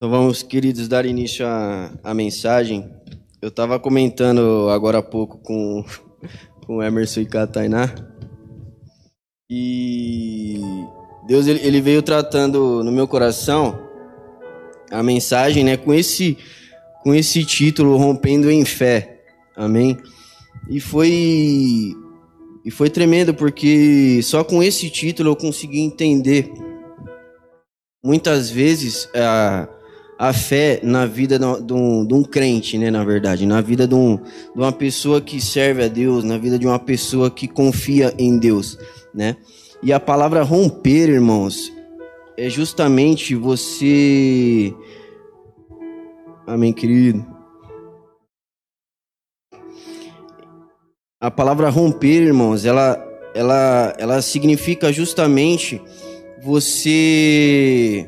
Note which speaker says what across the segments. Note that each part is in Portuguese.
Speaker 1: Então vamos, queridos, dar início à, à mensagem. Eu estava comentando agora há pouco com, com Emerson e com a Tainá. E Deus ele, ele veio tratando no meu coração a mensagem, né, com esse com esse título rompendo em fé. Amém. E foi e foi tremendo porque só com esse título eu consegui entender muitas vezes a, a fé na vida de um, de um crente, né? Na verdade, na vida de, um, de uma pessoa que serve a Deus, na vida de uma pessoa que confia em Deus, né? E a palavra romper, irmãos, é justamente você. Amém, querido. A palavra romper, irmãos, ela, ela, ela significa justamente você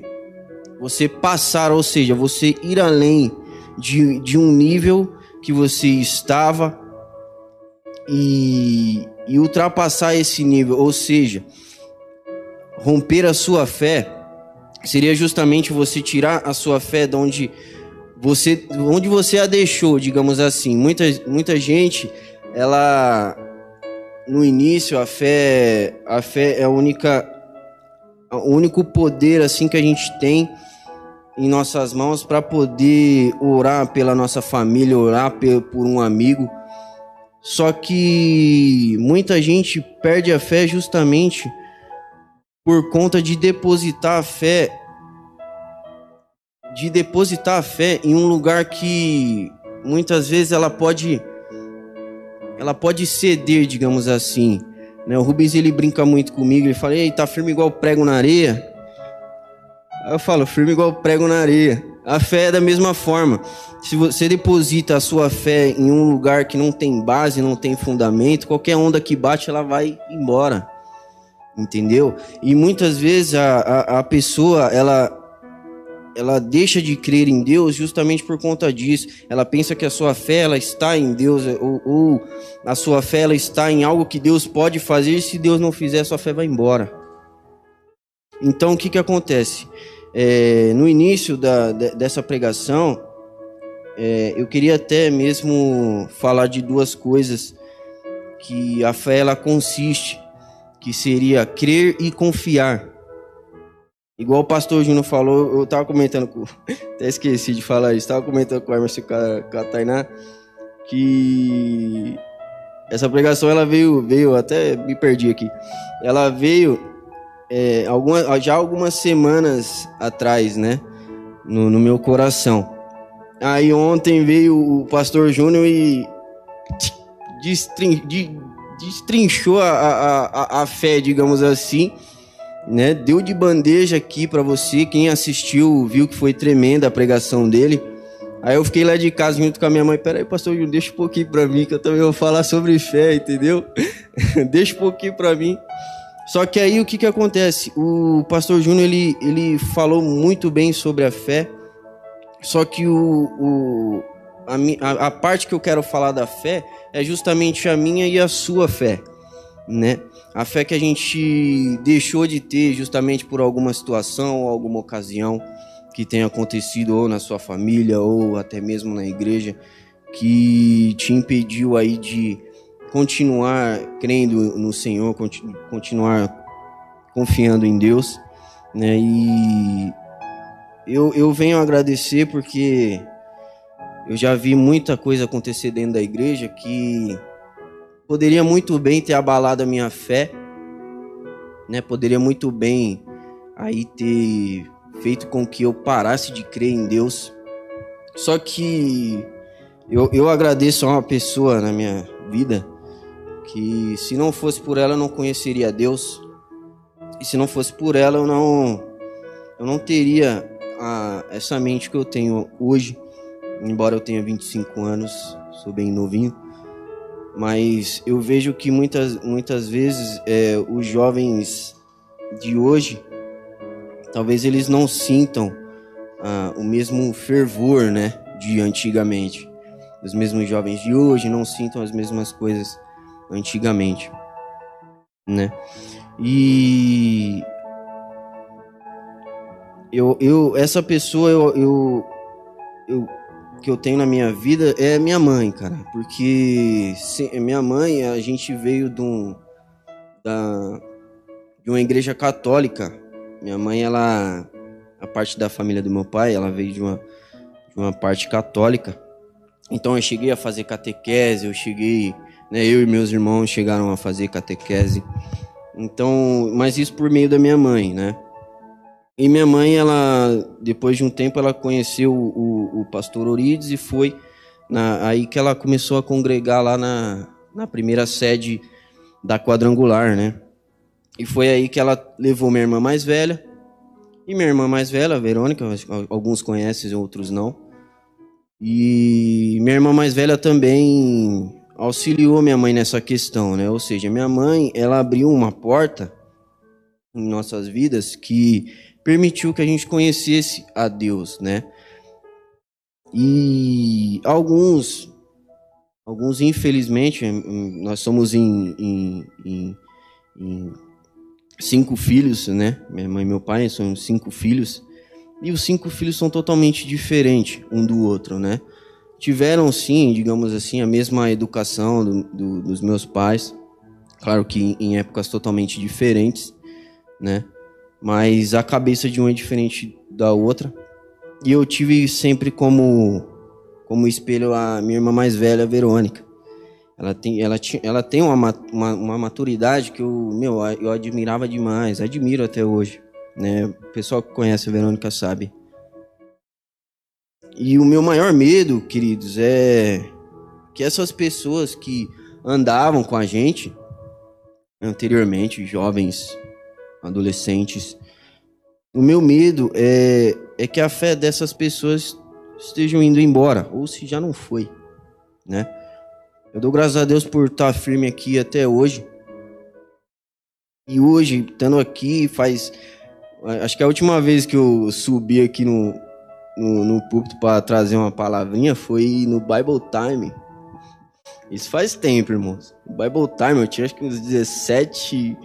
Speaker 1: você passar, ou seja, você ir além de, de um nível que você estava e, e ultrapassar esse nível, ou seja, romper a sua fé seria justamente você tirar a sua fé de onde você, onde você a deixou, digamos assim. Muita, muita gente, ela no início a fé, a fé é a única o único poder assim que a gente tem em nossas mãos para poder orar pela nossa família, orar por um amigo. Só que muita gente perde a fé justamente por conta de depositar a fé de depositar a fé em um lugar que muitas vezes ela pode ela pode ceder, digamos assim. Né? O Rubens ele brinca muito comigo, ele fala: "Ei, tá firme igual prego na areia". Eu falo: "Firme igual prego na areia". A fé é da mesma forma. Se você deposita a sua fé em um lugar que não tem base, não tem fundamento, qualquer onda que bate, ela vai embora. Entendeu? E muitas vezes a, a, a pessoa, ela, ela deixa de crer em Deus justamente por conta disso. Ela pensa que a sua fé ela está em Deus ou, ou, a sua fé ela está em algo que Deus pode fazer. E se Deus não fizer, a sua fé vai embora. Então o que que acontece? É, no início da, dessa pregação, é, eu queria até mesmo falar de duas coisas que a fé ela consiste, que seria crer e confiar. Igual o pastor Júnior falou, eu estava comentando com. Até esqueci de falar isso, estava comentando com o Emerson a, com a Tainá, que essa pregação ela veio, veio, até me perdi aqui. Ela veio é, alguma, já algumas semanas atrás, né? No, no, meu coração. Aí ontem veio o pastor Júnior e destrin, destrinchou a, a, a, fé, digamos assim, né? Deu de bandeja aqui para você. Quem assistiu viu que foi tremenda a pregação dele. Aí eu fiquei lá de casa junto com a minha mãe. Peraí, pastor Júnior, deixa um pouquinho pra mim, que eu também vou falar sobre fé, entendeu? deixa um pouquinho pra mim. Só que aí o que, que acontece? O pastor Júnior ele, ele falou muito bem sobre a fé, só que o, o, a, a parte que eu quero falar da fé é justamente a minha e a sua fé, né? A fé que a gente deixou de ter justamente por alguma situação ou alguma ocasião que tenha acontecido ou na sua família ou até mesmo na igreja que te impediu aí de continuar crendo no Senhor, continuar confiando em Deus, né? E eu, eu venho agradecer porque eu já vi muita coisa acontecer dentro da igreja que poderia muito bem ter abalado a minha fé, né? Poderia muito bem aí ter feito com que eu parasse de crer em Deus. Só que eu, eu agradeço a uma pessoa na minha vida que se não fosse por ela eu não conheceria Deus. E se não fosse por ela eu não eu não teria a, essa mente que eu tenho hoje, embora eu tenha 25 anos, sou bem novinho, mas eu vejo que muitas muitas vezes é, os jovens de hoje talvez eles não sintam o mesmo fervor, né, de antigamente. Os mesmos jovens de hoje não sintam as mesmas coisas antigamente, né? E eu, eu essa pessoa eu, eu, eu que eu tenho na minha vida é minha mãe, cara. Porque se, minha mãe, a gente veio de, um, da, de uma igreja católica. Minha mãe, ela, a parte da família do meu pai, ela veio de uma, de uma parte católica. Então eu cheguei a fazer catequese, eu cheguei, né, eu e meus irmãos chegaram a fazer catequese. Então, mas isso por meio da minha mãe, né? E minha mãe, ela, depois de um tempo, ela conheceu o, o, pastor Orides e foi na, aí que ela começou a congregar lá na, na primeira sede da quadrangular, né? E foi aí que ela levou minha irmã mais velha. E minha irmã mais velha, Verônica, alguns conhecem, outros não. E minha irmã mais velha também auxiliou minha mãe nessa questão, né? Ou seja, minha mãe, ela abriu uma porta em nossas vidas que permitiu que a gente conhecesse a Deus, né? E alguns, alguns infelizmente, nós somos em, em, em, em cinco filhos, né? Minha mãe e meu pai são cinco filhos. E os cinco filhos são totalmente diferentes um do outro, né? Tiveram sim, digamos assim, a mesma educação do, do, dos meus pais, claro que em épocas totalmente diferentes, né? mas a cabeça de um é diferente da outra. E eu tive sempre como como espelho a minha irmã mais velha, a Verônica. Ela tem, ela, ela tem uma, uma, uma maturidade que eu, meu, eu admirava demais, admiro até hoje. Né? O pessoal que conhece a Verônica sabe. E o meu maior medo, queridos, é que essas pessoas que andavam com a gente anteriormente, jovens adolescentes. O meu medo é, é que a fé dessas pessoas estejam indo embora, ou se já não foi, né? Eu dou graças a Deus por estar firme aqui até hoje. E hoje, estando aqui, faz. Acho que a última vez que eu subi aqui no, no, no púlpito para trazer uma palavrinha foi no Bible Time. Isso faz tempo, irmãos. Bible Time, eu tinha acho que uns 17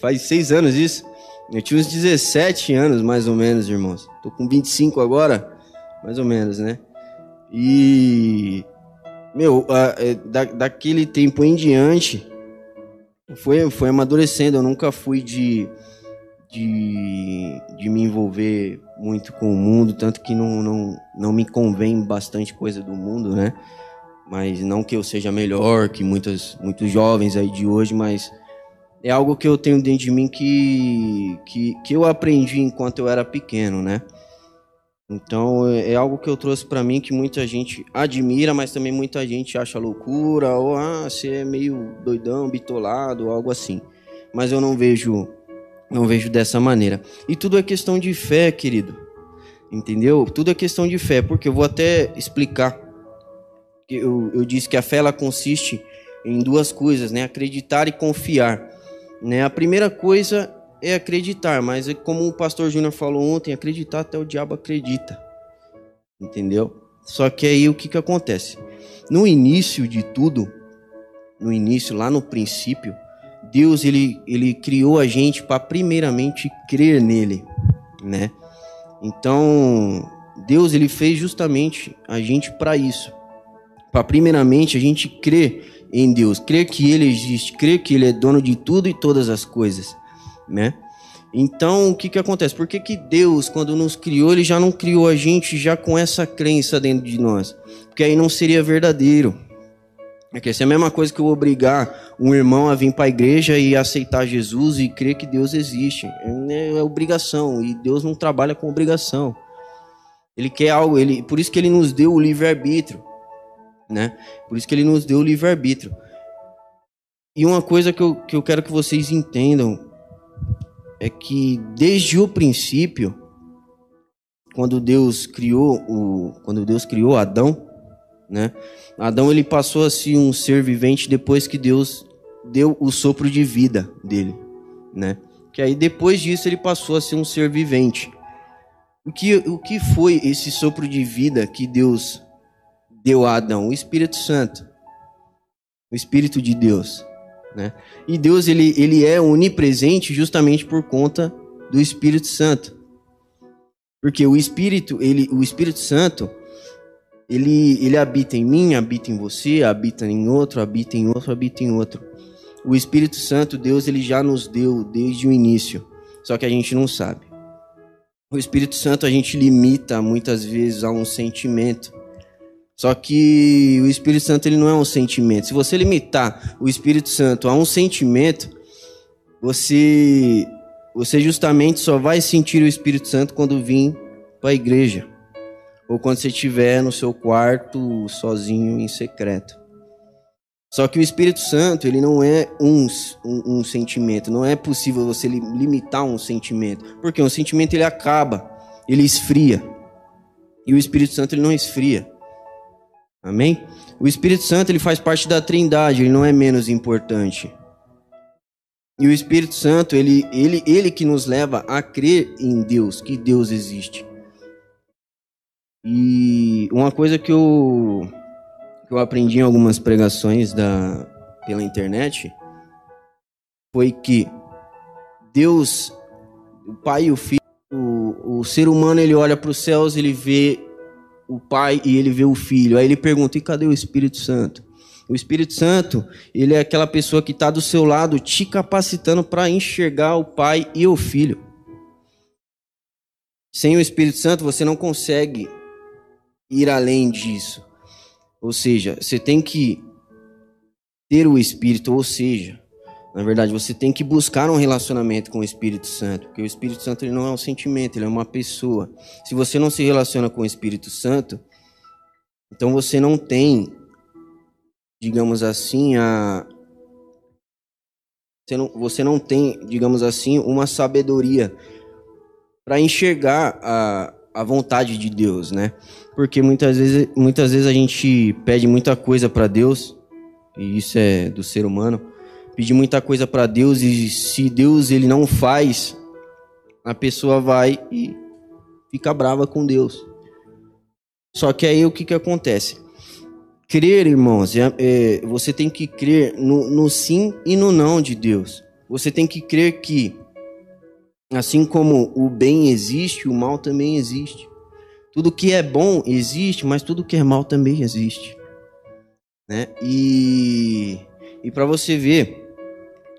Speaker 1: Faz seis anos isso. Eu tinha uns 17 anos, mais ou menos, irmãos. Tô com 25 agora, mais ou menos, né? E. Meu, é, da, daquele tempo em diante, foi, foi amadurecendo. Eu nunca fui de, de, de me envolver muito com o mundo, tanto que não, não, não me convém bastante coisa do mundo, né? Mas não que eu seja melhor que muitos, muitos jovens aí de hoje, mas é algo que eu tenho dentro de mim que, que, que eu aprendi enquanto eu era pequeno, né? Então é, é algo que eu trouxe para mim que muita gente admira, mas também muita gente acha loucura ou ah, você é meio doidão, bitolado, algo assim. Mas eu não vejo não vejo dessa maneira. E tudo é questão de fé, querido. Entendeu? Tudo é questão de fé, porque eu vou até explicar. Eu, eu disse que a fé ela consiste em duas coisas, né? Acreditar e confiar. Né? A primeira coisa é acreditar, mas é como o pastor Júnior falou ontem, acreditar até o diabo acredita. Entendeu? Só que aí o que, que acontece? No início de tudo, no início, lá no princípio, Deus ele, ele criou a gente para primeiramente crer nele, né? Então, Deus ele fez justamente a gente para isso. Para primeiramente a gente crer em Deus, crer que Ele existe, crer que Ele é dono de tudo e todas as coisas, né? Então, o que que acontece? Por que, que Deus, quando nos criou, Ele já não criou a gente já com essa crença dentro de nós? Porque aí não seria verdadeiro. É que essa é a mesma coisa que eu obrigar um irmão a vir para a igreja e aceitar Jesus e crer que Deus existe. É, é obrigação e Deus não trabalha com obrigação. Ele quer algo, ele, por isso que ele nos deu o livre-arbítrio né? Por isso que ele nos deu o livre-arbítrio. E uma coisa que eu, que eu quero que vocês entendam é que desde o princípio, quando Deus criou o, quando Deus criou Adão, né? Adão ele passou a ser um ser vivente depois que Deus deu o sopro de vida dele, né? Que aí depois disso ele passou a ser um ser vivente. O que, o que foi esse sopro de vida que Deus deu a Adão? O Espírito Santo. O Espírito de Deus. Né? E Deus ele, ele é onipresente justamente por conta do Espírito Santo. Porque o Espírito, ele, o Espírito Santo, ele, ele habita em mim, habita em você, habita em outro, habita em outro, habita em outro. O Espírito Santo, Deus, ele já nos deu desde o início, só que a gente não sabe. O Espírito Santo a gente limita muitas vezes a um sentimento. Só que o Espírito Santo ele não é um sentimento. Se você limitar o Espírito Santo a um sentimento, você você justamente só vai sentir o Espírito Santo quando vir para a igreja ou quando você estiver no seu quarto sozinho em secreto. Só que o Espírito Santo ele não é um, um, um sentimento. Não é possível você limitar um sentimento, porque um sentimento ele acaba, ele esfria. E o Espírito Santo ele não esfria. Amém? O Espírito Santo ele faz parte da Trindade, ele não é menos importante. E o Espírito Santo, ele, ele, ele que nos leva a crer em Deus, que Deus existe. E uma coisa que eu, que eu aprendi em algumas pregações da, pela internet foi que Deus, o Pai e o Filho, o, o ser humano ele olha para os céus, ele vê o pai e ele vê o filho. Aí ele pergunta: e cadê o Espírito Santo? O Espírito Santo, ele é aquela pessoa que está do seu lado, te capacitando para enxergar o pai e o filho. Sem o Espírito Santo, você não consegue ir além disso. Ou seja, você tem que ter o Espírito, ou seja, na verdade, você tem que buscar um relacionamento com o Espírito Santo, porque o Espírito Santo ele não é um sentimento, ele é uma pessoa. Se você não se relaciona com o Espírito Santo, então você não tem, digamos assim, a você não, você não tem, digamos assim, uma sabedoria para enxergar a, a vontade de Deus, né? Porque muitas vezes, muitas vezes a gente pede muita coisa para Deus, e isso é do ser humano pedir muita coisa para Deus e se Deus ele não faz, a pessoa vai e fica brava com Deus. Só que aí o que, que acontece? Crer, irmãos, é, é, você tem que crer no, no sim e no não de Deus. Você tem que crer que, assim como o bem existe, o mal também existe. Tudo que é bom existe, mas tudo que é mal também existe. Né? E, e para você ver,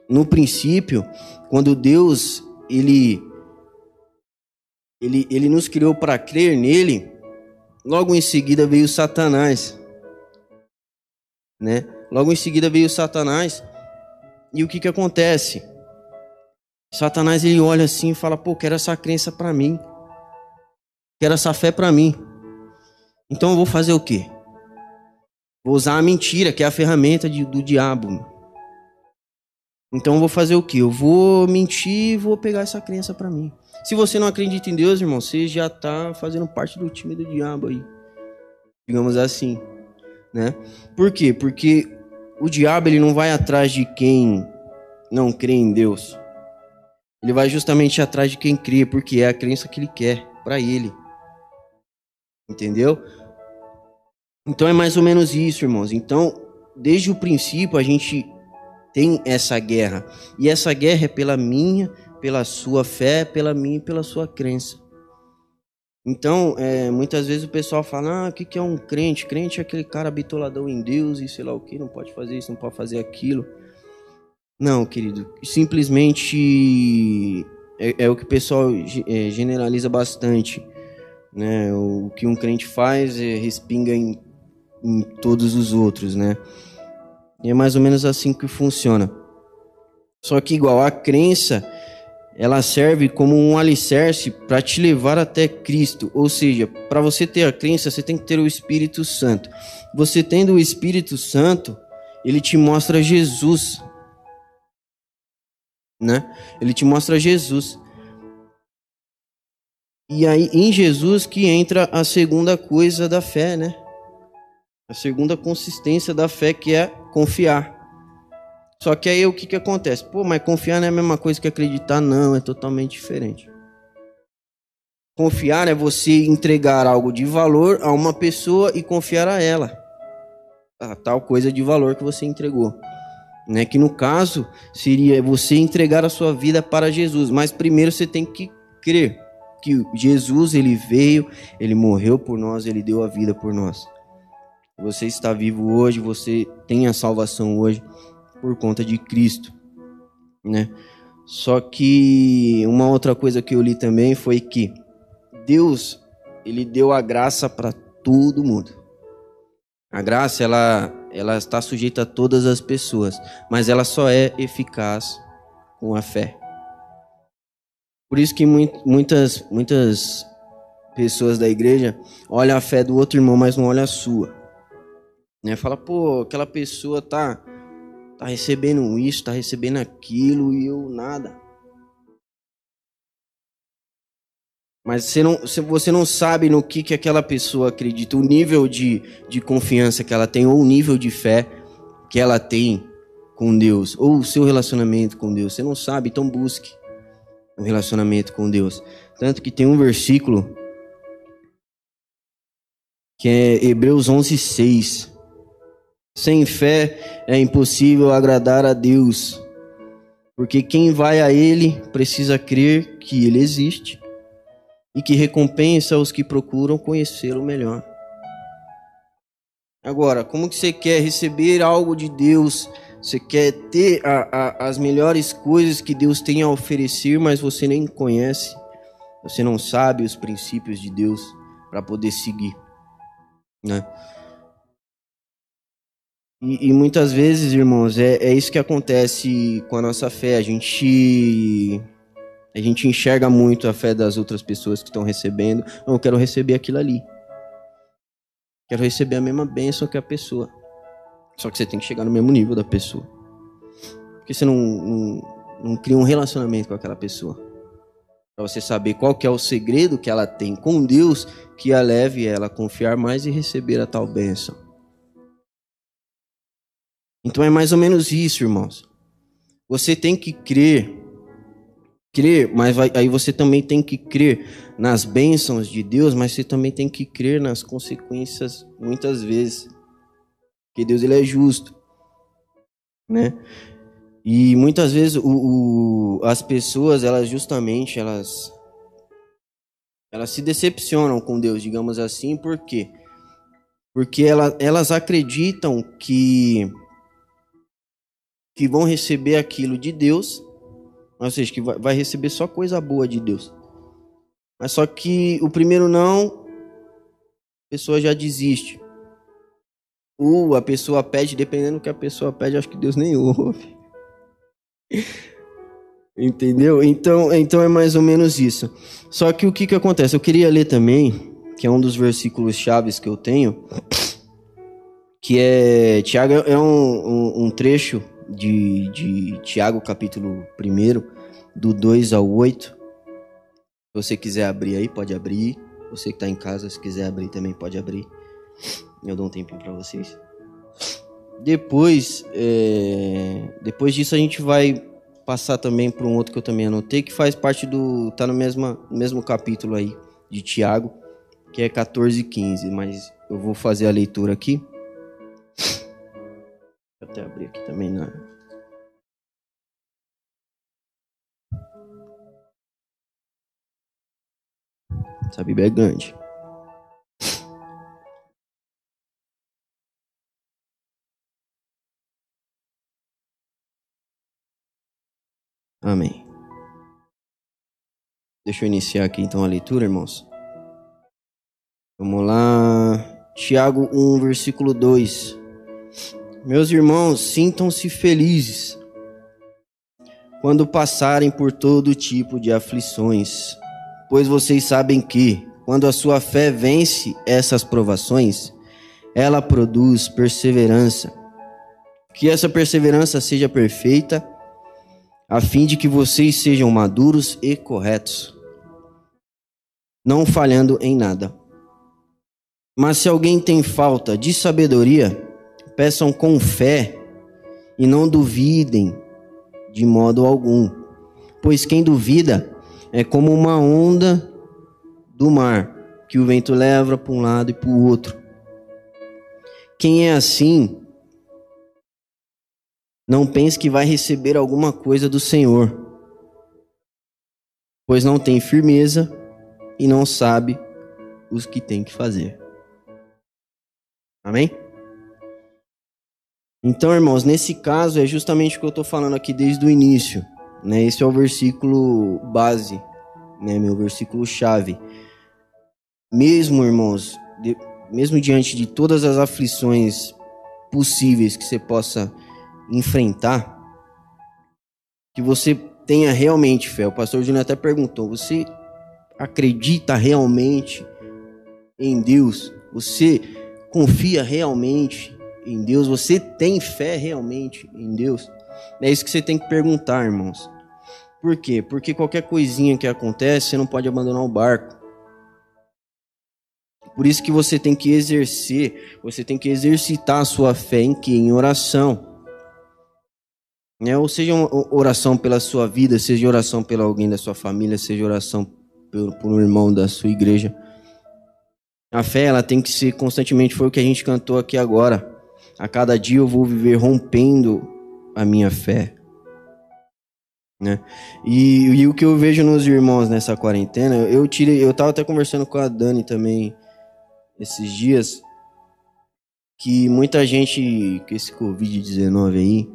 Speaker 1: no princípio, quando Deus ele ele, ele nos criou para crer nele, logo em seguida veio Satanás, né? Logo em seguida veio Satanás. E o que que acontece? Satanás ele olha assim e fala: "Pô, quero essa crença para mim. Quero essa fé para mim. Então eu vou fazer o quê? Vou usar a mentira, que é a ferramenta de, do diabo. Então eu vou fazer o que? Eu vou mentir e vou pegar essa crença para mim. Se você não acredita em Deus, irmão, você já tá fazendo parte do time do diabo aí. Digamos assim, né? Por quê? Porque o diabo ele não vai atrás de quem não crê em Deus. Ele vai justamente atrás de quem crê, porque é a crença que ele quer para ele. Entendeu? Então é mais ou menos isso, irmãos. Então, desde o princípio a gente tem essa guerra. E essa guerra é pela minha, pela sua fé, pela minha e pela sua crença. Então, é, muitas vezes o pessoal fala: ah, o que, que é um crente? Crente é aquele cara bitoladão em Deus e sei lá o que, não pode fazer isso, não pode fazer aquilo. Não, querido, simplesmente é, é o que o pessoal é, generaliza bastante. Né? O, o que um crente faz é respinga em, em todos os outros, né? E é mais ou menos assim que funciona. Só que igual a crença, ela serve como um alicerce para te levar até Cristo. Ou seja, para você ter a crença, você tem que ter o Espírito Santo. Você tendo o Espírito Santo, ele te mostra Jesus. Né? Ele te mostra Jesus. E aí em Jesus que entra a segunda coisa da fé, né? A segunda consistência da fé que é confiar. Só que aí o que, que acontece? Pô, mas confiar não é a mesma coisa que acreditar? Não, é totalmente diferente. Confiar é você entregar algo de valor a uma pessoa e confiar a ela. A tal coisa de valor que você entregou. Né? Que no caso seria você entregar a sua vida para Jesus. Mas primeiro você tem que crer que Jesus ele veio, ele morreu por nós, ele deu a vida por nós. Você está vivo hoje, você tem a salvação hoje por conta de Cristo, né? Só que uma outra coisa que eu li também foi que Deus, ele deu a graça para todo mundo. A graça ela ela está sujeita a todas as pessoas, mas ela só é eficaz com a fé. Por isso que muitas muitas pessoas da igreja olham a fé do outro irmão, mas não olham a sua. Né? Fala, pô, aquela pessoa tá tá recebendo isso, tá recebendo aquilo e eu nada. Mas você não, você não sabe no que, que aquela pessoa acredita, o nível de, de confiança que ela tem, ou o nível de fé que ela tem com Deus, ou o seu relacionamento com Deus. Você não sabe, então busque um relacionamento com Deus. Tanto que tem um versículo que é Hebreus 11, 6. Sem fé é impossível agradar a Deus, porque quem vai a Ele precisa crer que Ele existe e que recompensa os que procuram conhecê-lo melhor. Agora, como que você quer receber algo de Deus? Você quer ter a, a, as melhores coisas que Deus tem a oferecer, mas você nem conhece, você não sabe os princípios de Deus para poder seguir, né? E, e, muitas vezes, irmãos, é, é isso que acontece com a nossa fé. A gente a gente enxerga muito a fé das outras pessoas que estão recebendo. Não, eu quero receber aquilo ali. Quero receber a mesma bênção que a pessoa. Só que você tem que chegar no mesmo nível da pessoa. Porque você não, não, não cria um relacionamento com aquela pessoa. Para você saber qual que é o segredo que ela tem com Deus que a leve ela a confiar mais e receber a tal bênção. Então é mais ou menos isso, irmãos. Você tem que crer, crer, mas vai, aí você também tem que crer nas bênçãos de Deus, mas você também tem que crer nas consequências muitas vezes. Porque Deus ele é justo, né? E muitas vezes o, o, as pessoas, elas justamente, elas elas se decepcionam com Deus, digamos assim, por quê? Porque ela, elas acreditam que que vão receber aquilo de Deus, ou seja, que vai receber só coisa boa de Deus. Mas só que o primeiro não, a pessoa já desiste. Ou a pessoa pede, dependendo do que a pessoa pede, acho que Deus nem ouve. Entendeu? Então, então é mais ou menos isso. Só que o que, que acontece? Eu queria ler também, que é um dos versículos chaves que eu tenho, que é. Tiago é um, um, um trecho de, de Tiago, capítulo 1, do 2 ao 8. Se você quiser abrir aí, pode abrir. Você que está em casa, se quiser abrir também, pode abrir. Eu dou um tempinho para vocês. Depois, é... depois disso, a gente vai passar também para um outro que eu também anotei, que faz parte do. tá no mesmo, mesmo capítulo aí de Tiago, que é 14 e 15. Mas eu vou fazer a leitura aqui até abrir aqui também na. Essa Bíblia é grande. Amém. Deixa eu iniciar aqui então a leitura, irmãos. Vamos lá. Tiago 1, versículo 2. Meus irmãos, sintam-se felizes quando passarem por todo tipo de aflições, pois vocês sabem que, quando a sua fé vence essas provações, ela produz perseverança. Que essa perseverança seja perfeita, a fim de que vocês sejam maduros e corretos, não falhando em nada. Mas se alguém tem falta de sabedoria, peçam com fé e não duvidem de modo algum, pois quem duvida é como uma onda do mar que o vento leva para um lado e para o outro. Quem é assim, não pense que vai receber alguma coisa do Senhor, pois não tem firmeza e não sabe os que tem que fazer. Amém? Então, irmãos, nesse caso é justamente o que eu estou falando aqui desde o início. Né? Esse é o versículo base, né? meu versículo chave. Mesmo, irmãos, de, mesmo diante de todas as aflições possíveis que você possa enfrentar, que você tenha realmente fé. O pastor Júnior até perguntou: você acredita realmente em Deus? Você confia realmente em Deus? Você tem fé realmente em Deus? É isso que você tem que perguntar, irmãos. Por quê? Porque qualquer coisinha que acontece, você não pode abandonar o barco. Por isso que você tem que exercer, você tem que exercitar a sua fé em que? Em oração. Né? Ou seja, oração pela sua vida, seja oração pelo alguém da sua família, seja oração por, por um irmão da sua igreja. A fé, ela tem que ser constantemente, foi o que a gente cantou aqui agora. A cada dia eu vou viver rompendo a minha fé. Né? E, e, o que eu vejo nos irmãos nessa quarentena, eu tirei, eu tava até conversando com a Dani também esses dias, que muita gente com esse Covid-19 aí,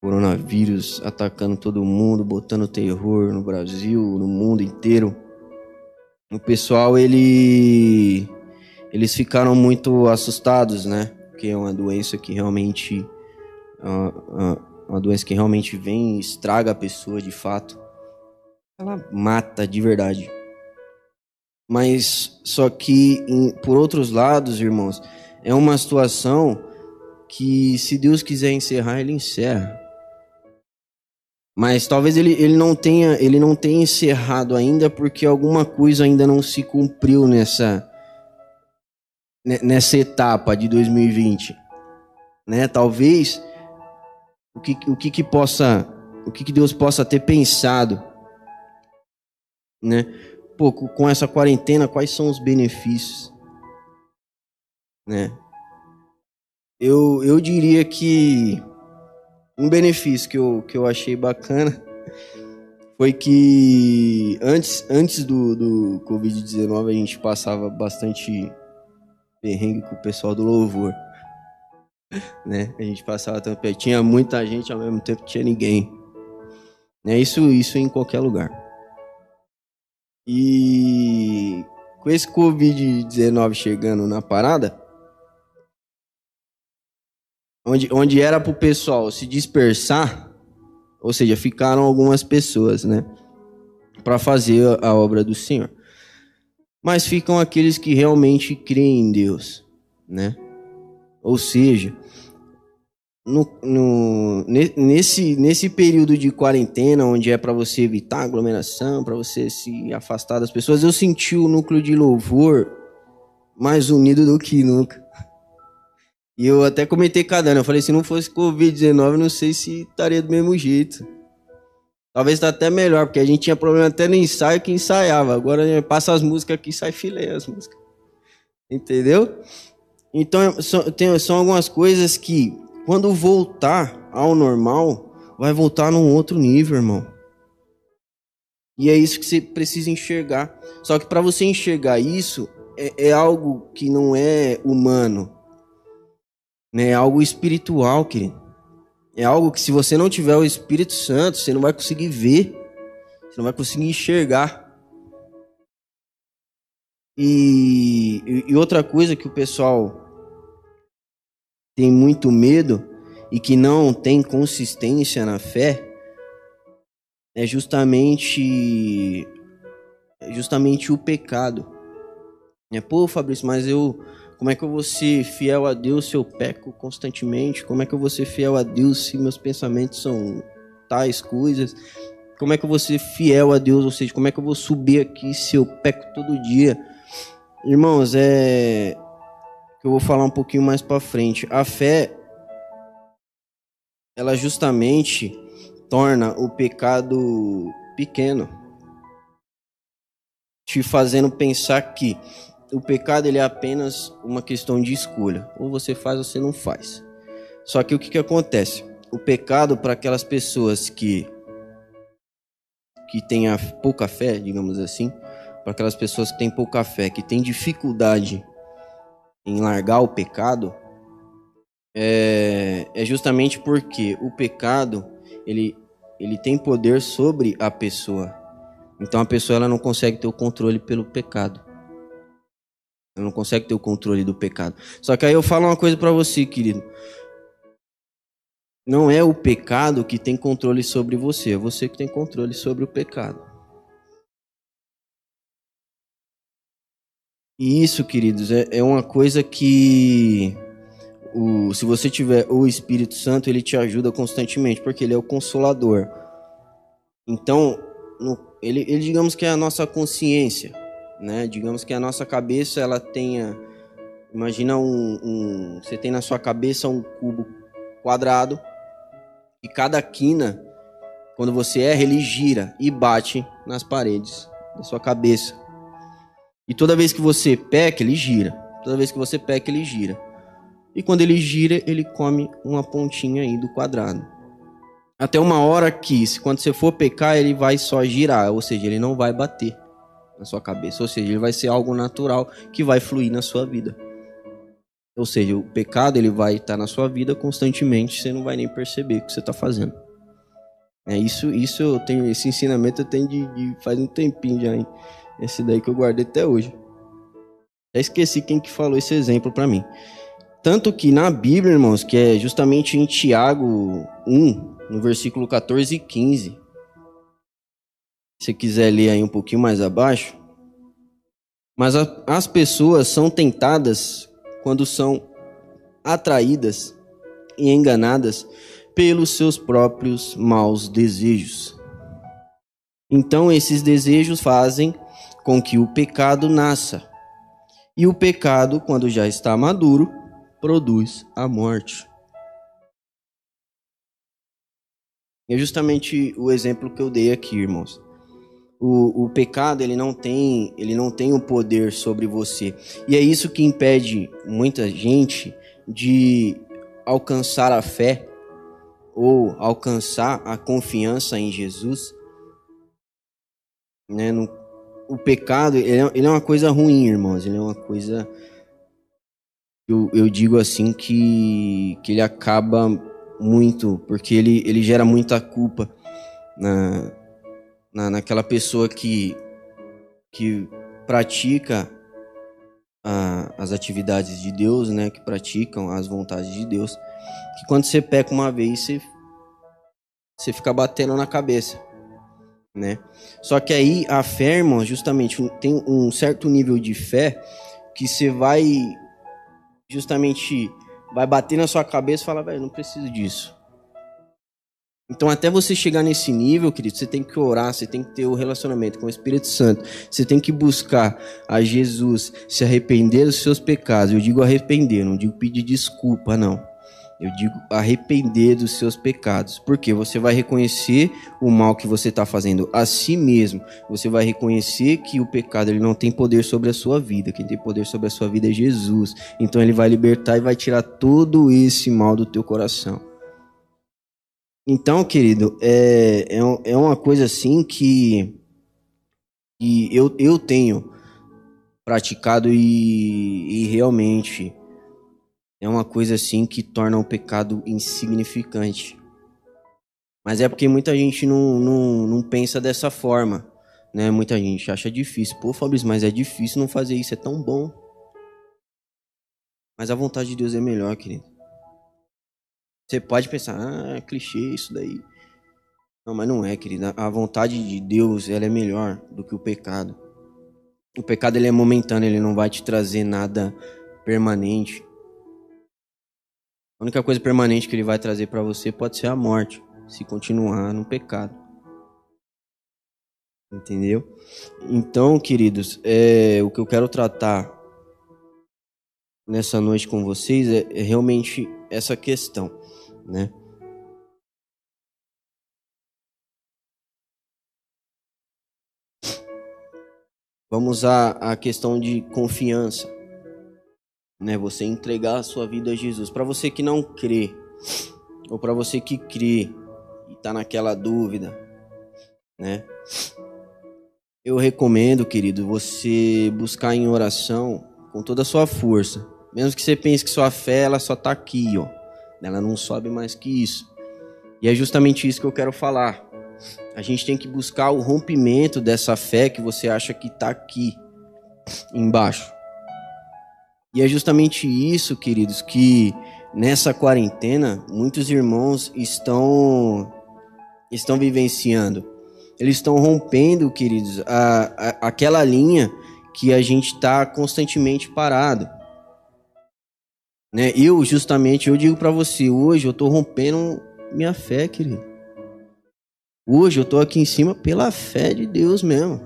Speaker 1: coronavírus atacando todo mundo, botando terror no Brasil, no mundo inteiro. O pessoal ele eles ficaram muito assustados, né? Porque é uma doença que realmente uma doença que realmente vem e estraga a pessoa de fato. Ela mata de verdade. Mas só que em, por outros lados, irmãos, é uma situação que se Deus quiser encerrar, ele encerra. Mas talvez ele, ele, não tenha, ele não tenha encerrado ainda porque alguma coisa ainda não se cumpriu nessa, nessa etapa de 2020. Né? Talvez o que, o que, que possa, o que, que Deus possa ter pensado, né? Pô, com essa quarentena, quais são os benefícios, né? Eu, eu diria que um benefício que eu, que eu achei bacana foi que antes, antes do, do Covid-19 a gente passava bastante perrengue com o pessoal do louvor. Né? A gente passava também, tinha muita gente ao mesmo tempo tinha ninguém. Né? Isso, isso em qualquer lugar. E com esse Covid-19 chegando na parada, onde, onde era para o pessoal se dispersar, ou seja, ficaram algumas pessoas, né, para fazer a obra do Senhor. Mas ficam aqueles que realmente creem em Deus, né? Ou seja, no, no, nesse, nesse período de quarentena, onde é para você evitar aglomeração, para você se afastar das pessoas, eu senti o núcleo de louvor mais unido do que nunca. E eu até comentei com a Dani, eu falei, se não fosse Covid-19, não sei se estaria do mesmo jeito. Talvez tá até melhor, porque a gente tinha problema até no ensaio que ensaiava. Agora passa as músicas aqui e sai filé as músicas. Entendeu? Então são, tem, são algumas coisas que, quando voltar ao normal, vai voltar num outro nível, irmão. E é isso que você precisa enxergar. Só que para você enxergar isso, é, é algo que não é humano né? É algo espiritual, querido. É algo que se você não tiver o Espírito Santo, você não vai conseguir ver, você não vai conseguir enxergar. E, e outra coisa que o pessoal tem muito medo e que não tem consistência na fé é justamente é justamente o pecado. É, pô, Fabrício, mas eu como é que eu vou ser fiel a Deus se eu peco constantemente? Como é que eu vou ser fiel a Deus se meus pensamentos são tais coisas? Como é que eu vou ser fiel a Deus? Ou seja, como é que eu vou subir aqui se eu peco todo dia? Irmãos, é eu vou falar um pouquinho mais para frente. A fé ela justamente torna o pecado pequeno, te fazendo pensar que o pecado ele é apenas uma questão de escolha. Ou você faz ou você não faz. Só que o que, que acontece? O pecado para aquelas pessoas que que têm pouca fé, digamos assim, para aquelas pessoas que têm pouca fé, que têm dificuldade em largar o pecado, é, é justamente porque o pecado ele, ele tem poder sobre a pessoa. Então a pessoa ela não consegue ter o controle pelo pecado. Ela não consegue ter o controle do pecado. Só que aí eu falo uma coisa para você, querido. Não é o pecado que tem controle sobre você, é você que tem controle sobre o pecado. E isso, queridos, é, é uma coisa que o, se você tiver o Espírito Santo, ele te ajuda constantemente, porque ele é o consolador. Então, no, ele, ele digamos que é a nossa consciência, né? Digamos que a nossa cabeça ela tenha, imagina um, um você tem na sua cabeça um cubo quadrado e cada quina, quando você erra, ele gira e bate nas paredes da sua cabeça. E toda vez que você peca, ele gira. Toda vez que você peca, ele gira. E quando ele gira, ele come uma pontinha aí do quadrado. Até uma hora que, quando você for pecar, ele vai só girar, ou seja, ele não vai bater na sua cabeça, ou seja, ele vai ser algo natural que vai fluir na sua vida. Ou seja, o pecado ele vai estar na sua vida constantemente, você não vai nem perceber o que você está fazendo. É isso, isso eu tenho esse ensinamento eu tenho de, de faz um tempinho já, hein? esse daí que eu guardei até hoje. Já esqueci quem que falou esse exemplo para mim. Tanto que na Bíblia, irmãos, que é justamente em Tiago 1, no versículo 14 e 15. Se quiser ler aí um pouquinho mais abaixo. Mas a, as pessoas são tentadas quando são atraídas e enganadas pelos seus próprios maus desejos. Então, esses desejos fazem com que o pecado nasça. E o pecado, quando já está maduro, produz a morte. É justamente o exemplo que eu dei aqui, irmãos o, o pecado ele não tem ele não tem o poder sobre você. E é isso que impede muita gente de alcançar a fé ou alcançar a confiança em Jesus né? No, o pecado ele é, ele é, uma coisa ruim irmãos. Ele é uma coisa eu, eu digo assim que que ele acaba muito porque ele ele gera muita culpa na na, naquela pessoa que, que pratica a, as atividades de Deus, né? Que praticam as vontades de Deus. Que quando você peca uma vez, você, você fica batendo na cabeça, né? Só que aí a fé, irmão, justamente tem um certo nível de fé que você vai justamente vai bater na sua cabeça e falar, velho, não preciso disso. Então, até você chegar nesse nível, querido, você tem que orar, você tem que ter o um relacionamento com o Espírito Santo, você tem que buscar a Jesus, se arrepender dos seus pecados. Eu digo arrepender, não digo pedir desculpa, não. Eu digo arrepender dos seus pecados, porque você vai reconhecer o mal que você está fazendo a si mesmo. Você vai reconhecer que o pecado ele não tem poder sobre a sua vida. Quem tem poder sobre a sua vida é Jesus. Então ele vai libertar e vai tirar todo esse mal do teu coração. Então, querido, é, é, é uma coisa assim que, que eu, eu tenho praticado e, e realmente é uma coisa assim que torna o pecado insignificante. Mas é porque muita gente não, não, não pensa dessa forma. Né? Muita gente acha difícil. Pô, Fabrício, mas é difícil não fazer isso, é tão bom. Mas a vontade de Deus é melhor, querido. Você pode pensar, ah, é clichê isso daí. Não, mas não é, querida. A vontade de Deus, ela é melhor do que o pecado. O pecado ele é momentâneo, ele não vai te trazer nada permanente. A única coisa permanente que ele vai trazer para você pode ser a morte, se continuar no pecado. Entendeu? Então, queridos, é, o que eu quero tratar nessa noite com vocês é, é realmente essa questão né? Vamos à, à questão de confiança, né? Você entregar a sua vida a Jesus. Para você que não crê, ou para você que crê e está naquela dúvida, né? eu recomendo, querido, você buscar em oração com toda a sua força. Mesmo que você pense que sua fé ela só está aqui, ó. Ela não sobe mais que isso. E é justamente isso que eu quero falar. A gente tem que buscar o rompimento dessa fé que você acha que está aqui embaixo. E é justamente isso, queridos, que nessa quarentena muitos irmãos estão estão vivenciando. Eles estão rompendo, queridos, a, a, aquela linha que a gente está constantemente parado. Né? Eu, justamente, eu digo para você, hoje eu estou rompendo minha fé, querido. Hoje eu estou aqui em cima pela fé de Deus mesmo.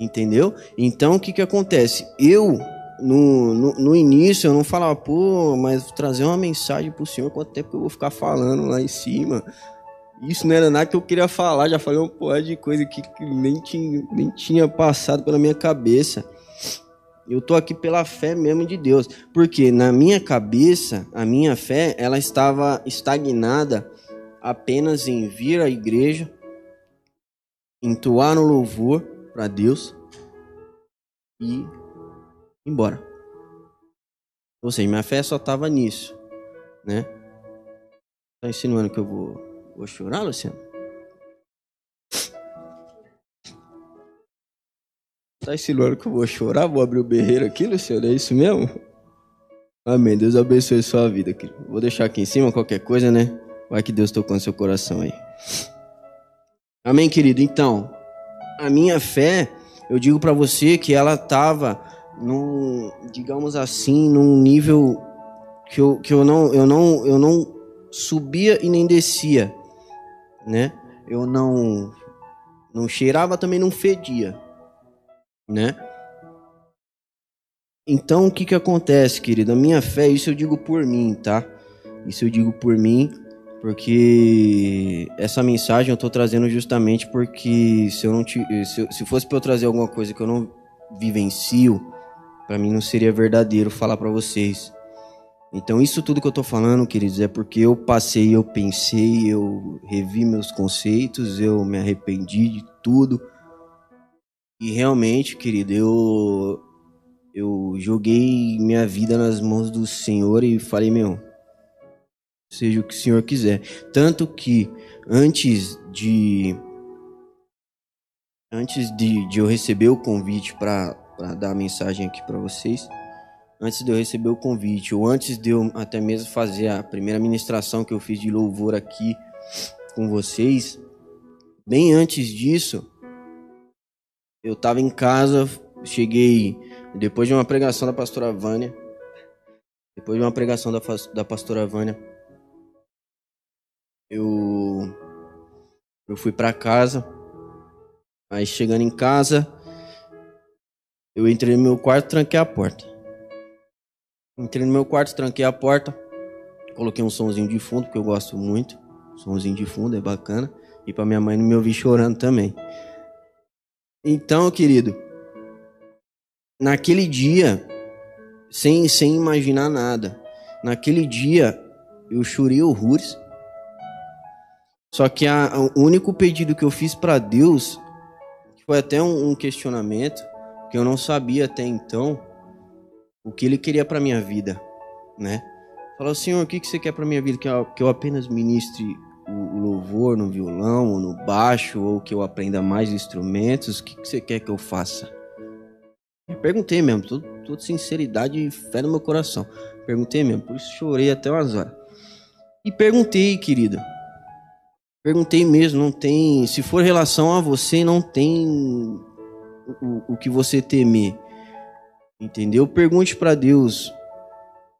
Speaker 1: Entendeu? Então o que, que acontece? Eu, no, no, no início, eu não falava, pô, mas trazer uma mensagem pro Senhor, quanto tempo eu vou ficar falando lá em cima? Isso não era nada que eu queria falar, já falei um porra de coisa que, que nem, tinha, nem tinha passado pela minha cabeça. Eu tô aqui pela fé mesmo de Deus, porque na minha cabeça, a minha fé, ela estava estagnada apenas em vir à igreja, entoar no louvor para Deus e ir embora. Ou seja, minha fé só estava nisso, né? Tá insinuando que eu vou Vou chorar, Luciano? Tá insinuando que eu vou chorar? Vou abrir o berreiro aqui, Luciano? É isso mesmo? Amém. Deus abençoe sua vida, querido. Vou deixar aqui em cima qualquer coisa, né? Vai que Deus tocou no seu coração aí. Amém, querido? Então, a minha fé, eu digo para você que ela tava num, digamos assim, num nível que eu, que eu não, eu não, eu não subia e nem descia né? Eu não não cheirava, também não fedia, né? Então, o que que acontece, querido? A minha fé, isso eu digo por mim, tá? Isso eu digo por mim, porque essa mensagem eu tô trazendo justamente porque se eu não te, se, se fosse para eu trazer alguma coisa que eu não vivencio, para mim não seria verdadeiro falar para vocês. Então, isso tudo que eu estou falando, queridos, é porque eu passei, eu pensei, eu revi meus conceitos, eu me arrependi de tudo. E realmente, querido, eu, eu joguei minha vida nas mãos do Senhor e falei, meu, seja o que o Senhor quiser. Tanto que antes de. Antes de, de eu receber o convite para dar a mensagem aqui para vocês antes de eu receber o convite, ou antes de eu até mesmo fazer a primeira ministração que eu fiz de louvor aqui com vocês, bem antes disso, eu estava em casa, cheguei depois de uma pregação da pastora Vânia, depois de uma pregação da, da pastora Vânia, eu eu fui para casa. Aí chegando em casa, eu entrei no meu quarto, tranquei a porta. Entrei no meu quarto, tranquei a porta, coloquei um somzinho de fundo, porque eu gosto muito. Somzinho de fundo é bacana. E para minha mãe não me ouvir chorando também. Então, querido, naquele dia, sem, sem imaginar nada, naquele dia eu chorei horrores. Só que a, o único pedido que eu fiz para Deus, foi até um, um questionamento, que eu não sabia até então, o que ele queria para minha vida, né? Falou, Senhor, o que, que você quer para minha vida? Que eu, que eu apenas ministre o, louvor no violão ou no baixo, ou que eu aprenda mais instrumentos? O que, que você quer que eu faça? Eu perguntei mesmo, toda, toda sinceridade e fé no meu coração. Perguntei mesmo, por isso chorei até umas horas. E perguntei, querida. Perguntei mesmo, não tem. Se for relação a você, não tem o, o que você temer. Entendeu? Pergunte para Deus o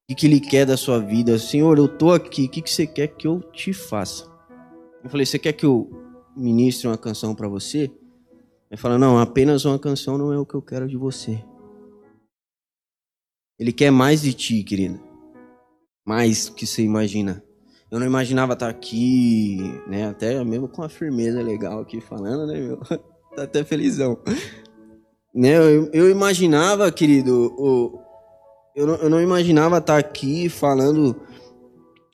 Speaker 1: que, que Ele quer da sua vida. Senhor, eu tô aqui, o que, que você quer que eu te faça? Eu falei, você quer que eu ministre uma canção para você? Ele fala, não, apenas uma canção não é o que eu quero de você. Ele quer mais de ti, querido. Mais que você imagina. Eu não imaginava estar aqui, né? Até mesmo com a firmeza legal aqui falando, né, meu? Tá até felizão. Né, eu, eu imaginava, querido, o, eu, não, eu não imaginava estar aqui falando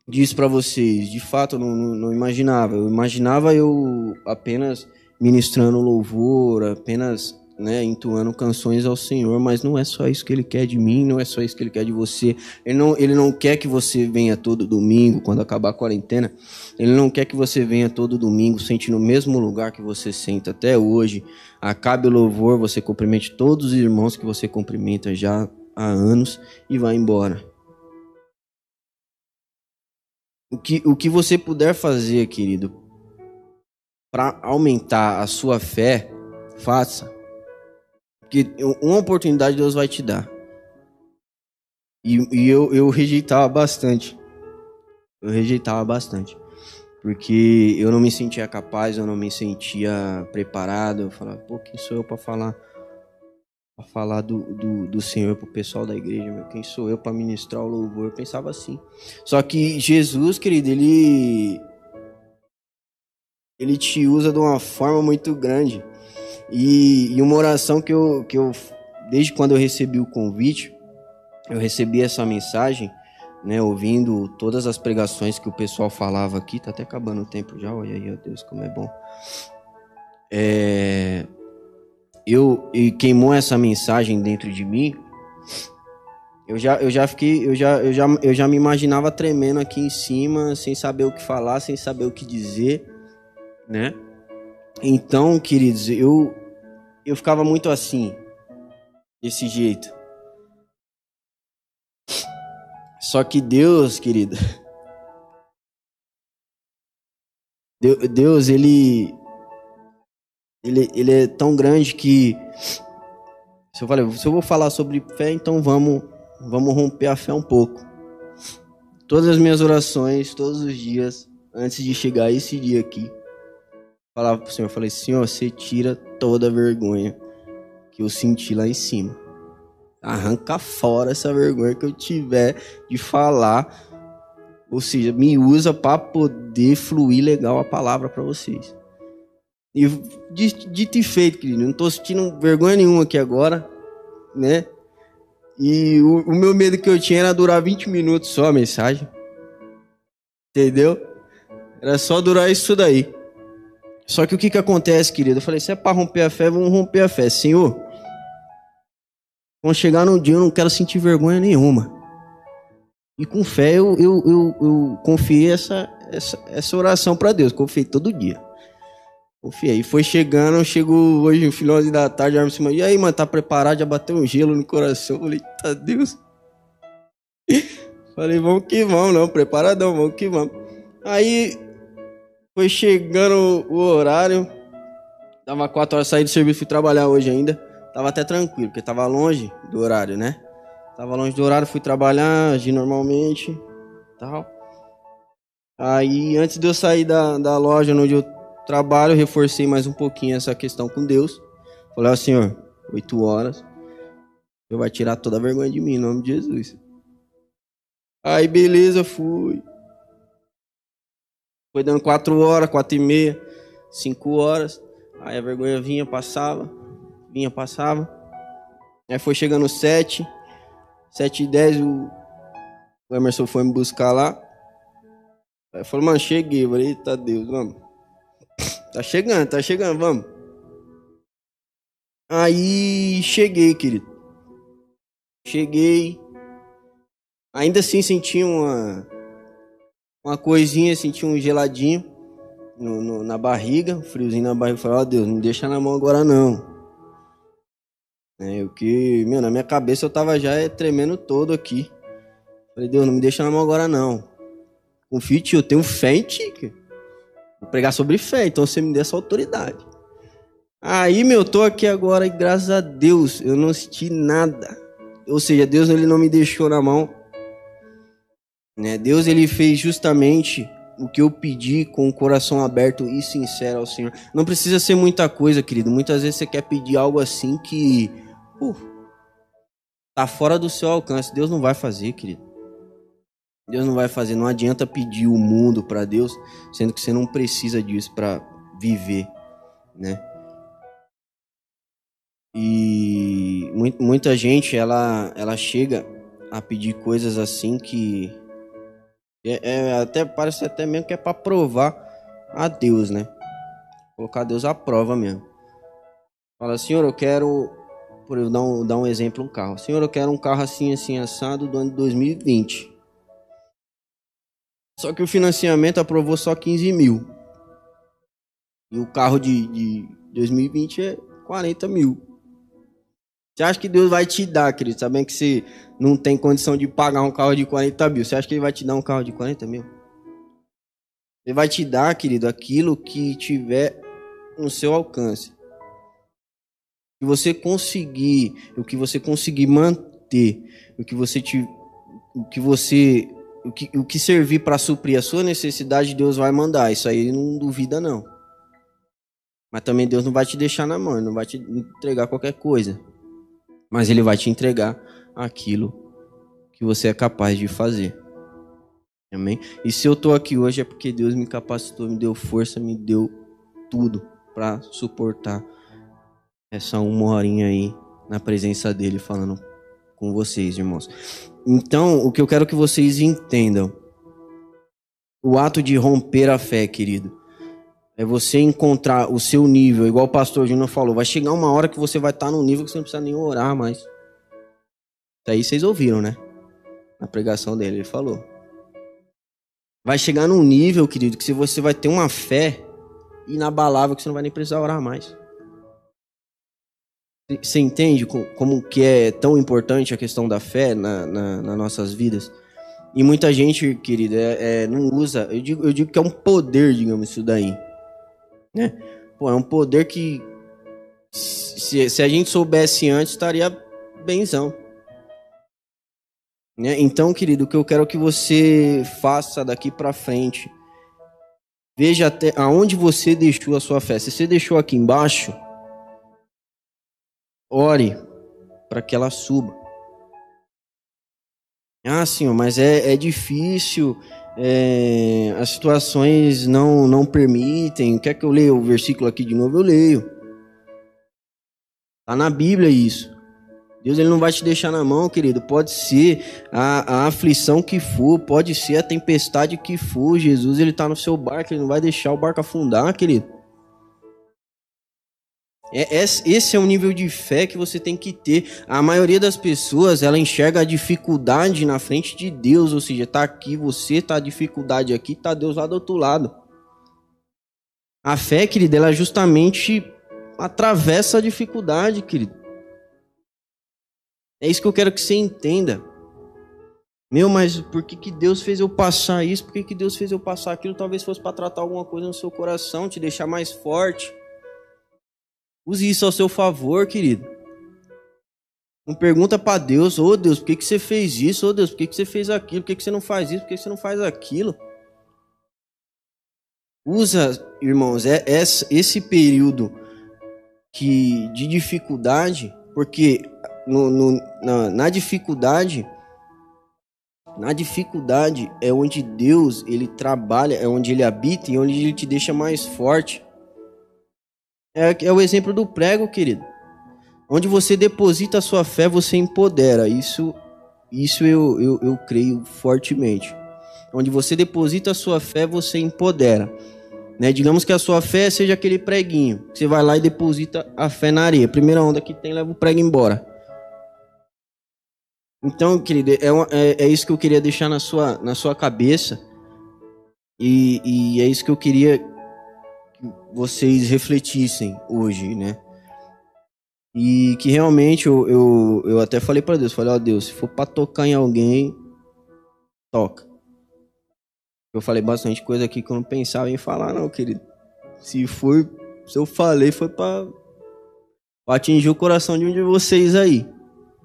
Speaker 1: disso para vocês. De fato, eu não, não, não, imaginava. Eu imaginava eu apenas ministrando louvor, apenas né, entoando canções ao Senhor, mas não é só isso que Ele quer de mim, não é só isso que Ele quer de você. Ele não, ele não quer que você venha todo domingo, quando acabar a quarentena. Ele não quer que você venha todo domingo, sente no mesmo lugar que você senta até hoje. Acabe o louvor, você cumprimente todos os irmãos que você cumprimenta já há anos e vá embora. O que, o que você puder fazer, querido, para aumentar a sua fé, faça. Porque uma oportunidade Deus vai te dar. E, e eu, eu rejeitava bastante. Eu rejeitava bastante. Porque eu não me sentia capaz, eu não me sentia preparado. Eu falava, pô, quem sou eu para falar? Pra falar do, do, do Senhor pro pessoal da igreja, meu? Quem sou eu para ministrar o louvor? Eu pensava assim. Só que Jesus, querido, ele. Ele te usa de uma forma muito grande. E, e uma oração que eu, que eu, desde quando eu recebi o convite, eu recebi essa mensagem, né, ouvindo todas as pregações que o pessoal falava aqui, tá até acabando o tempo já, olha aí, meu Deus, como é bom. É, eu e queimou essa mensagem dentro de mim. Eu já, eu já fiquei, eu já, eu já, eu já me imaginava tremendo aqui em cima, sem saber o que falar, sem saber o que dizer, né? Então, queridos, eu eu ficava muito assim, desse jeito. Só que Deus, querido, Deus, ele, ele, ele é tão grande que se eu falei, se eu vou falar sobre fé, então vamos, vamos romper a fé um pouco. Todas as minhas orações, todos os dias, antes de chegar esse dia aqui, falava pro Senhor, eu falei, Senhor, você tira toda a vergonha que eu senti lá em cima. Arranca fora essa vergonha que eu tiver de falar. Ou seja, me usa para poder fluir legal a palavra para vocês. E dito e feito, querido, não tô sentindo vergonha nenhuma aqui agora, né? E o, o meu medo que eu tinha era durar 20 minutos só a mensagem. Entendeu? Era só durar isso daí. Só que o que que acontece, querido? Eu falei, se é para romper a fé, vamos romper a fé. Senhor, quando chegar no dia eu não quero sentir vergonha nenhuma. E com fé eu, eu, eu, eu confiei essa, essa, essa oração para Deus. Confiei todo dia. Confiei. E foi chegando, chegou hoje no final da tarde, a cima. E aí, mano, tá preparado? Já bateu um gelo no coração. Eu falei, tá Deus. Falei, vamos que vamos, não, preparadão, vamos que vamos. Aí foi chegando o horário. Dava quatro horas sair do serviço, fui trabalhar hoje ainda. Tava até tranquilo, porque tava longe do horário, né? Tava longe do horário, fui trabalhar, agi normalmente, tal. Aí, antes de eu sair da, da loja onde eu trabalho, reforcei mais um pouquinho essa questão com Deus. Falei, ó, Senhor, oito horas, eu vai tirar toda a vergonha de mim, em nome de Jesus. Aí, beleza, fui. Foi dando quatro horas, quatro e meia, cinco horas. Aí a vergonha vinha, passava, vinha, passava. Aí foi chegando sete, sete e dez, o, o Emerson foi me buscar lá. Aí falou, mano, cheguei. Eu falei, eita Deus, vamos. Tá chegando, tá chegando, vamos. Aí cheguei, querido. Cheguei. Ainda assim senti uma uma coisinha, senti um geladinho no, no, na barriga, um friozinho na barriga. Falei, ó oh, Deus, não deixa na mão agora não. É, o que, meu, na minha cabeça eu tava já é, tremendo todo aqui. Falei, Deus, não me deixa na mão agora não. Confio tio, eu tenho fé em ti. Vou pregar sobre fé, então você me dê essa autoridade. Aí, meu, eu tô aqui agora e graças a Deus eu não senti nada. Ou seja, Deus ele não me deixou na mão né? Deus ele fez justamente o que eu pedi com o coração aberto e sincero ao Senhor. Não precisa ser muita coisa, querido. Muitas vezes você quer pedir algo assim que uh, tá fora do seu alcance. Deus não vai fazer, querido. Deus não vai fazer. Não adianta pedir o mundo para Deus, sendo que você não precisa disso para viver, né? E muita gente ela ela chega a pedir coisas assim que é, é, até parece até mesmo que é para provar a Deus, né? Colocar Deus à prova mesmo. Fala, Senhor, eu quero, por eu dar um, dar um exemplo, um carro. Senhor, eu quero um carro assim, assim, assado do ano de 2020. Só que o financiamento aprovou só 15 mil. E o carro de, de 2020 é 40 mil. Você acha que Deus vai te dar, querido, sabendo que você não tem condição de pagar um carro de 40 mil? Você acha que Ele vai te dar um carro de 40 mil? Ele vai te dar, querido, aquilo que tiver no seu alcance que você conseguir, o que você conseguir manter, o que você te, o que você, o que, o que servir para suprir a sua necessidade, Deus vai mandar. Isso aí não duvida não. Mas também Deus não vai te deixar na mão, não vai te entregar qualquer coisa. Mas ele vai te entregar aquilo que você é capaz de fazer. Amém? E se eu estou aqui hoje é porque Deus me capacitou, me deu força, me deu tudo para suportar essa uma horinha aí na presença dele falando com vocês, irmãos. Então, o que eu quero que vocês entendam, o ato de romper a fé, querido, é você encontrar o seu nível, igual o pastor Júnior falou, vai chegar uma hora que você vai estar num nível que você não precisa nem orar mais. Isso aí vocês ouviram, né? Na pregação dele, ele falou. Vai chegar num nível, querido, que você vai ter uma fé inabalável que você não vai nem precisar orar mais. Você entende como que é tão importante a questão da fé na, na, nas nossas vidas? E muita gente, querida, é, é, não usa. Eu digo, eu digo que é um poder, digamos, isso daí. Né? Pô, é um poder que, se, se a gente soubesse antes, estaria benzão. Né? Então, querido, o que eu quero que você faça daqui para frente. Veja até aonde você deixou a sua fé. Se você deixou aqui embaixo Ore para que ela suba. Ah, Senhor, mas é, é difícil, é, as situações não, não permitem. Quer que eu leia o versículo aqui de novo? Eu leio. Está na Bíblia isso. Deus ele não vai te deixar na mão, querido. Pode ser a, a aflição que for, pode ser a tempestade que for. Jesus ele está no seu barco, ele não vai deixar o barco afundar, querido. É, esse é o nível de fé que você tem que ter. A maioria das pessoas, ela enxerga a dificuldade na frente de Deus, ou seja, tá aqui você, tá a dificuldade aqui, tá Deus lá do outro lado. A fé, querido, ela justamente atravessa a dificuldade, querido. É isso que eu quero que você entenda. Meu, mas por que, que Deus fez eu passar isso? Por que, que Deus fez eu passar aquilo? Talvez fosse para tratar alguma coisa no seu coração, te deixar mais forte. Use isso ao seu favor, querido. Não pergunta para Deus, ô oh, Deus, por que, que você fez isso? Ô oh, Deus, por que, que você fez aquilo? Por que, que você não faz isso? Por que, que você não faz aquilo? Usa, irmãos, é, é esse período que de dificuldade, porque no, no, na, na dificuldade, na dificuldade é onde Deus ele trabalha, é onde ele habita e onde ele te deixa mais forte. É, é o exemplo do prego, querido. Onde você deposita a sua fé, você empodera. Isso, isso eu, eu, eu creio fortemente. Onde você deposita a sua fé, você empodera. Né? Digamos que a sua fé seja aquele preguinho. Você vai lá e deposita a fé na areia. Primeira onda que tem, leva o prego embora. Então, querido, é, é, é, isso que eu queria deixar na sua, na sua cabeça. E, e é isso que eu queria vocês refletissem hoje, né? E que realmente eu, eu, eu até falei para Deus, falei, ó oh, Deus, se for para tocar em alguém, toca. Eu falei bastante coisa aqui que eu não pensava em falar não, querido. Se foi, se eu falei foi para atingir o coração de um de vocês aí.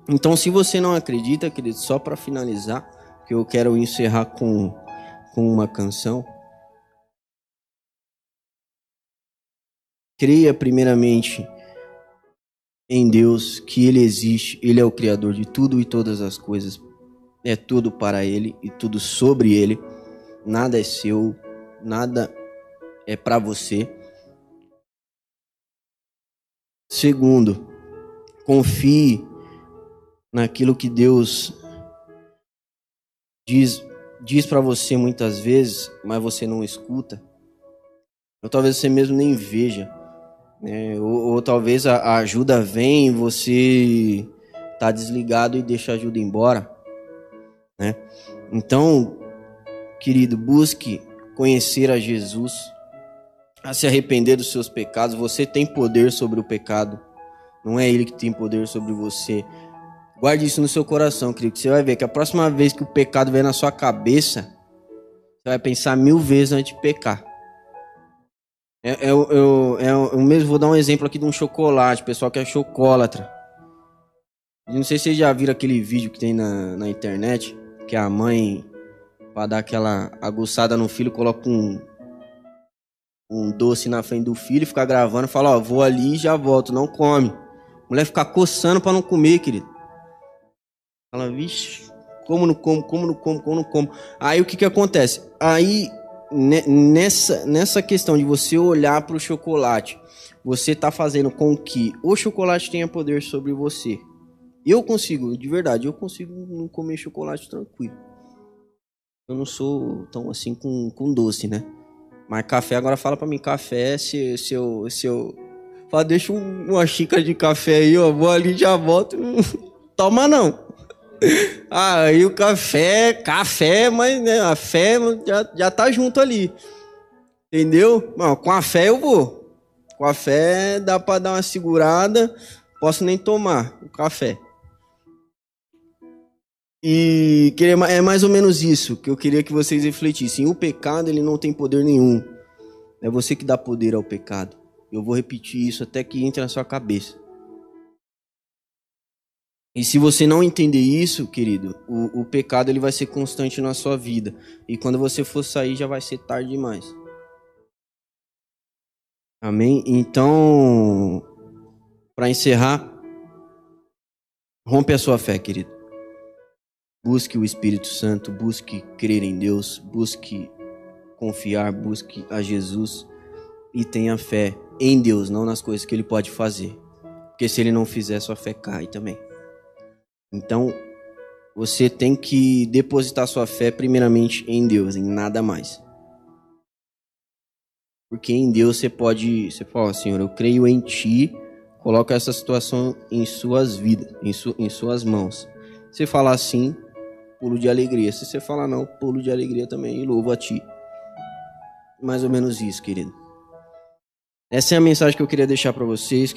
Speaker 1: Então, se você não acredita, querido, só para finalizar, que eu quero encerrar com com uma canção. Creia primeiramente em Deus, que Ele existe, Ele é o Criador de tudo e todas as coisas, é tudo para Ele e tudo sobre Ele, nada é seu, nada é para você. Segundo, confie naquilo que Deus diz, diz para você muitas vezes, mas você não escuta. Ou talvez você mesmo nem veja. Né? Ou, ou talvez a, a ajuda vem e você tá desligado e deixa a ajuda embora. Né? Então, querido, busque conhecer a Jesus, a se arrepender dos seus pecados. Você tem poder sobre o pecado. Não é ele que tem poder sobre você. Guarde isso no seu coração, querido. Você vai ver que a próxima vez que o pecado vier na sua cabeça, você vai pensar mil vezes antes de pecar. Eu, eu, eu, eu, mesmo vou dar um exemplo aqui de um chocolate, pessoal que é chocolatra. Não sei se vocês já viram aquele vídeo que tem na, na internet, que a mãe, para dar aquela aguçada no filho, coloca um, um doce na frente do filho, fica gravando, fala, ó, vou ali e já volto, não come. A mulher fica coçando para não comer, querido. Fala, vixe, como não como, como não como, como não como. Aí o que que acontece? Aí nessa, nessa questão de você olhar para o chocolate, você está fazendo com que o chocolate tenha poder sobre você. Eu consigo, de verdade, eu consigo não comer chocolate tranquilo. Eu não sou tão assim com, com doce, né? Mas café, agora fala para mim, café, se, se eu. Se eu fala, deixa uma xícara de café aí, ó, vou ali já volto. Toma não. Aí o café, café, mas né, a fé já, já tá junto ali. Entendeu? Com a fé eu vou. Com a fé dá para dar uma segurada, posso nem tomar o café. E é mais ou menos isso que eu queria que vocês refletissem. O pecado ele não tem poder nenhum. É você que dá poder ao pecado. Eu vou repetir isso até que entre na sua cabeça. E se você não entender isso, querido, o, o pecado ele vai ser constante na sua vida. E quando você for sair, já vai ser tarde demais. Amém? Então, para encerrar, rompe a sua fé, querido. Busque o Espírito Santo, busque crer em Deus, busque confiar, busque a Jesus e tenha fé em Deus, não nas coisas que ele pode fazer. Porque se ele não fizer, sua fé cai também. Então, você tem que depositar sua fé primeiramente em Deus, em nada mais. Porque em Deus você pode, você fala, Senhor, eu creio em Ti, coloca essa situação em suas vidas, em, su, em suas mãos. Se falar assim, pulo de alegria. Se você falar não, pulo de alegria também e louvo a Ti. Mais ou menos isso, querido. Essa é a mensagem que eu queria deixar para vocês.